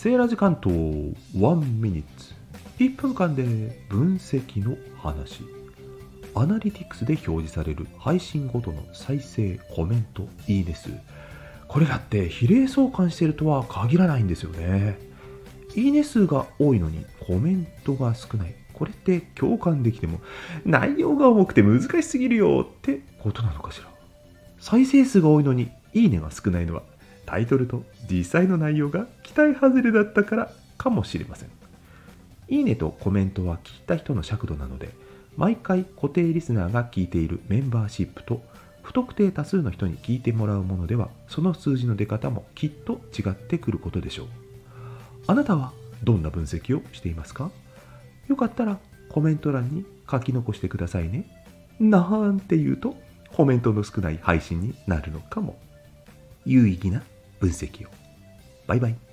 セーラー時間と1ミニッツ。1分間で分析の話。アナリティクスで表示される配信ごとの再生コメントいいね数これだって比例相関してるとは限らないんですよね。いいね数が多いのにコメントが少ない。これって共感できても内容が重くて難しすぎるよってことなのかしら。再生数が多いのにいいねが少ないのはタイトルと実際の内容が期待外れだったからかもしれません。いいねとコメントは聞いた人の尺度なので毎回固定リスナーが聞いているメンバーシップと不特定多数の人に聞いてもらうものではその数字の出方もきっと違ってくることでしょう。あなたはどんな分析をしていますか？よかったらコメント欄に書き残してくださいね。なんて言うとコメントの少ない配信になるのかも。有意義な分析を。バイバイ。